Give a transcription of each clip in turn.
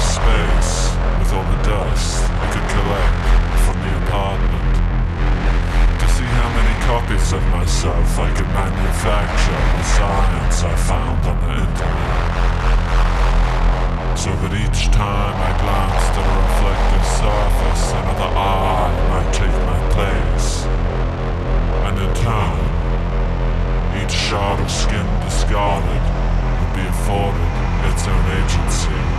space with all the dust I could collect from the apartment. To see how many copies of myself I could manufacture with science I found on the internet. So that each time I glanced at a reflective surface, another eye might take my place. And in turn, each shard of skin discarded would be afforded its own agency.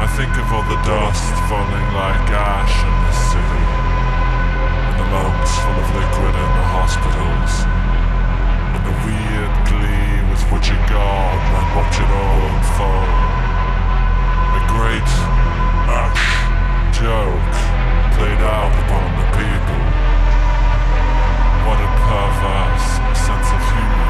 I think of all the dust falling like ash in this city, and the lumps full of liquid in the hospitals, and the weird glee with which a god and watch it all unfold. A great ash joke played out upon the people. What a perverse sense of humor.